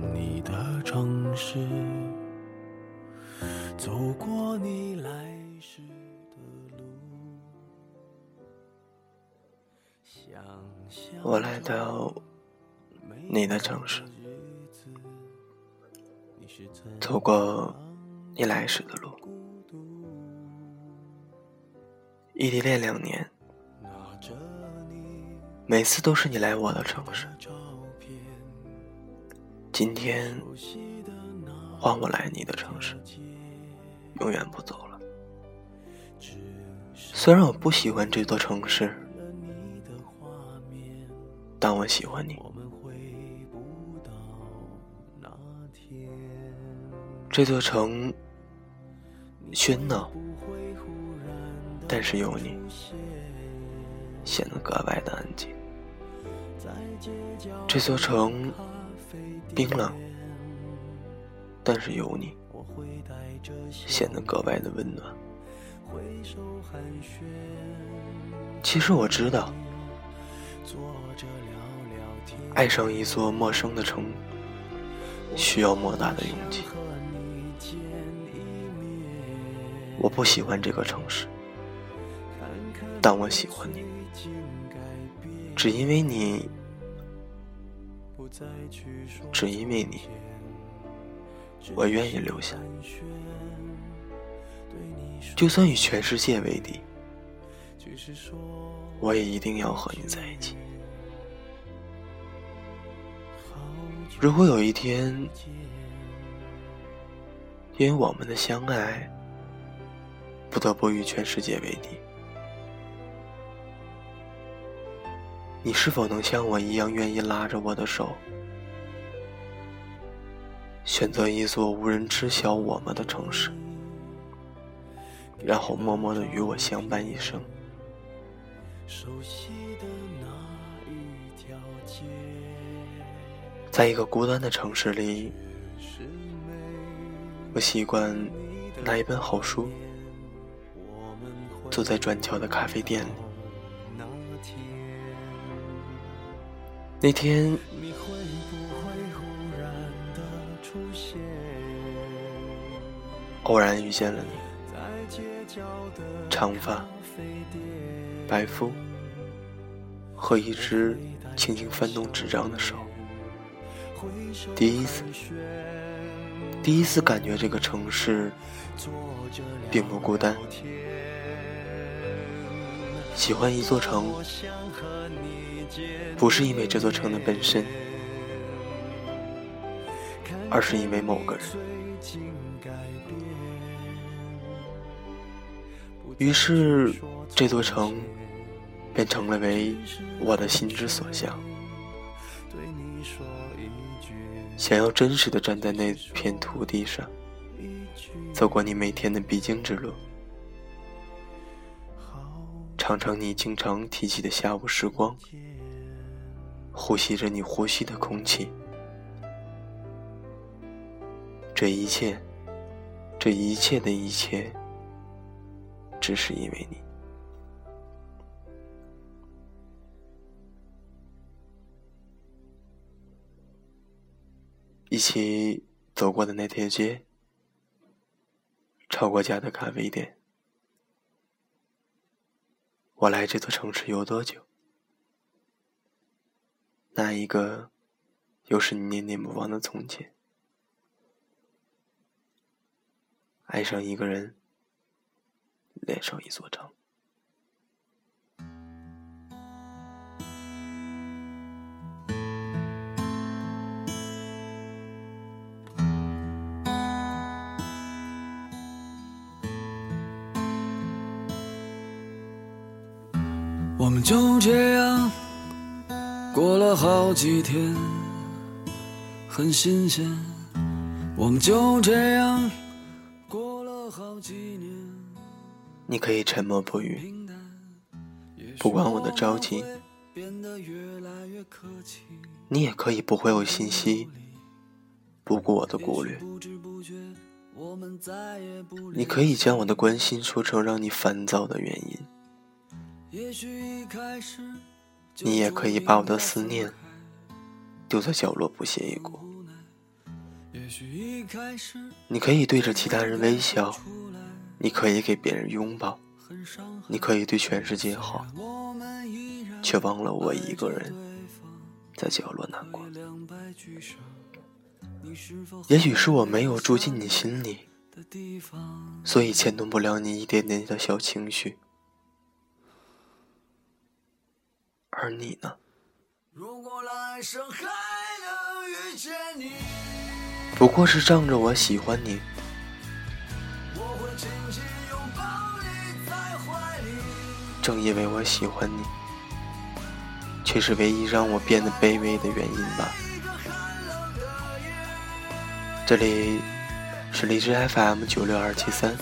你的城市，走过你来时的路。我来到你的城市，走过你来时的路。异地恋两年，每次都是你来我的城市。今天换我来你的城市，永远不走了。虽然我不喜欢这座城市。但我喜欢你。这座城喧闹，但是有你，显得格外的安静。这座城冰冷，但是有你，显得格外的温暖。其实我知道。爱上一座陌生的城，需要莫大的勇气。我不喜欢这个城市，但我喜欢你，只因为你，只因为你，我愿意留下。就算与全世界为敌，我也一定要和你在一起。如果有一天，因为我们的相爱，不得不与全世界为敌，你是否能像我一样愿意拉着我的手，选择一座无人知晓我们的城市，然后默默的与我相伴一生？在一个孤单的城市里，我习惯拿一本好书，坐在转角的咖啡店里。那天，偶然遇见了你，长发、白肤和一只轻轻翻动纸张的手。第一次，第一次感觉这个城市并不孤单。喜欢一座城，不是因为这座城的本身，而是因为某个人。于是，这座城便成了为我的心之所向。想要真实的站在那片土地上，走过你每天的必经之路，尝尝你经常提起的下午时光，呼吸着你呼吸的空气，这一切，这一切的一切，只是因为你。一起走过的那条街，吵过架的咖啡店，我来这座城市有多久？那一个，又是你念念不忘的从前？爱上一个人，恋上一座城。我们就这样过了好几天，很新鲜。我们就这样过了好几年。你可以沉默不语，不管我的着急；你也可以不回我信息，不顾我的顾虑。你可以将我的关心说成让你烦躁的原因。你也可以把我的思念丢在角落不屑一顾，你可以对着其他人微笑，你可以给别人拥抱，你可以对全世界好，却忘了我一个人在角落难过。也许是我没有住进你心里，所以牵动不了你一点点的小情绪。而你呢？不过是仗着我喜欢你，正因为我喜欢你，却是唯一让我变得卑微的原因吧。这里是荔枝 FM 九六二七三。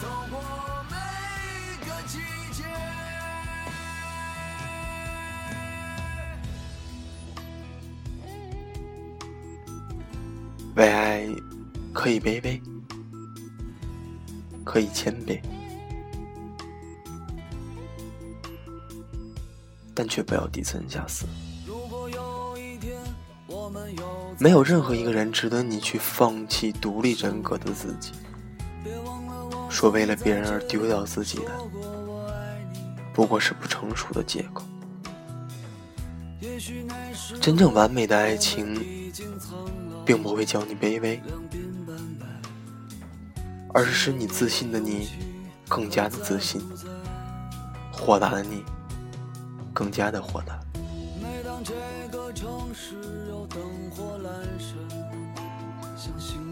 可以卑微，可以谦卑，但却不要低三下四。没有任何一个人值得你去放弃独立人格的自己。说为了别人而丢掉自己的，不过是不成熟的借口。真正完美的爱情，并不会教你卑微，而是使你自信的你更加的自信，豁达的你更加的豁达。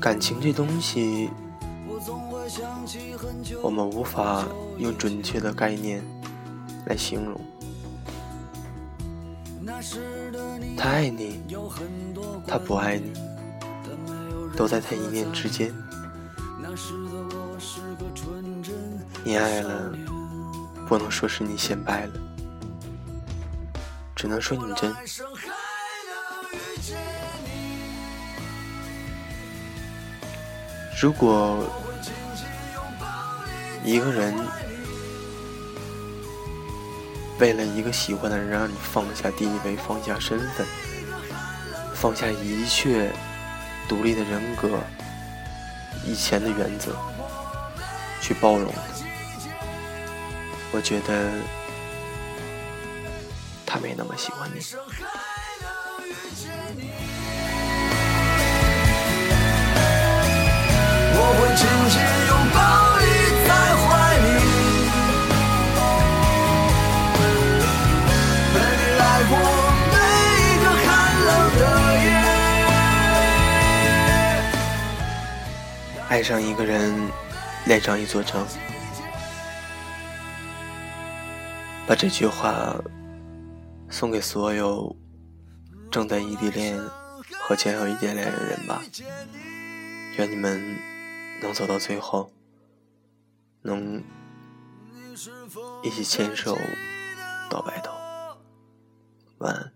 感情这东西，我们无法用准确的概念来形容。他爱你，他不爱你，都在他一念之间。你爱了，不能说是你先败了，只能说你真。如果一个人为了一个喜欢的人，让你放下地位、放下身份、放下一切独立的人格、以前的原则，去包容，我觉得他没那么喜欢你。爱上一个人，恋上一座城。把这句话送给所有正在异地恋和将要异地恋的人吧。愿你们能走到最后，能一起牵手到白头。晚安。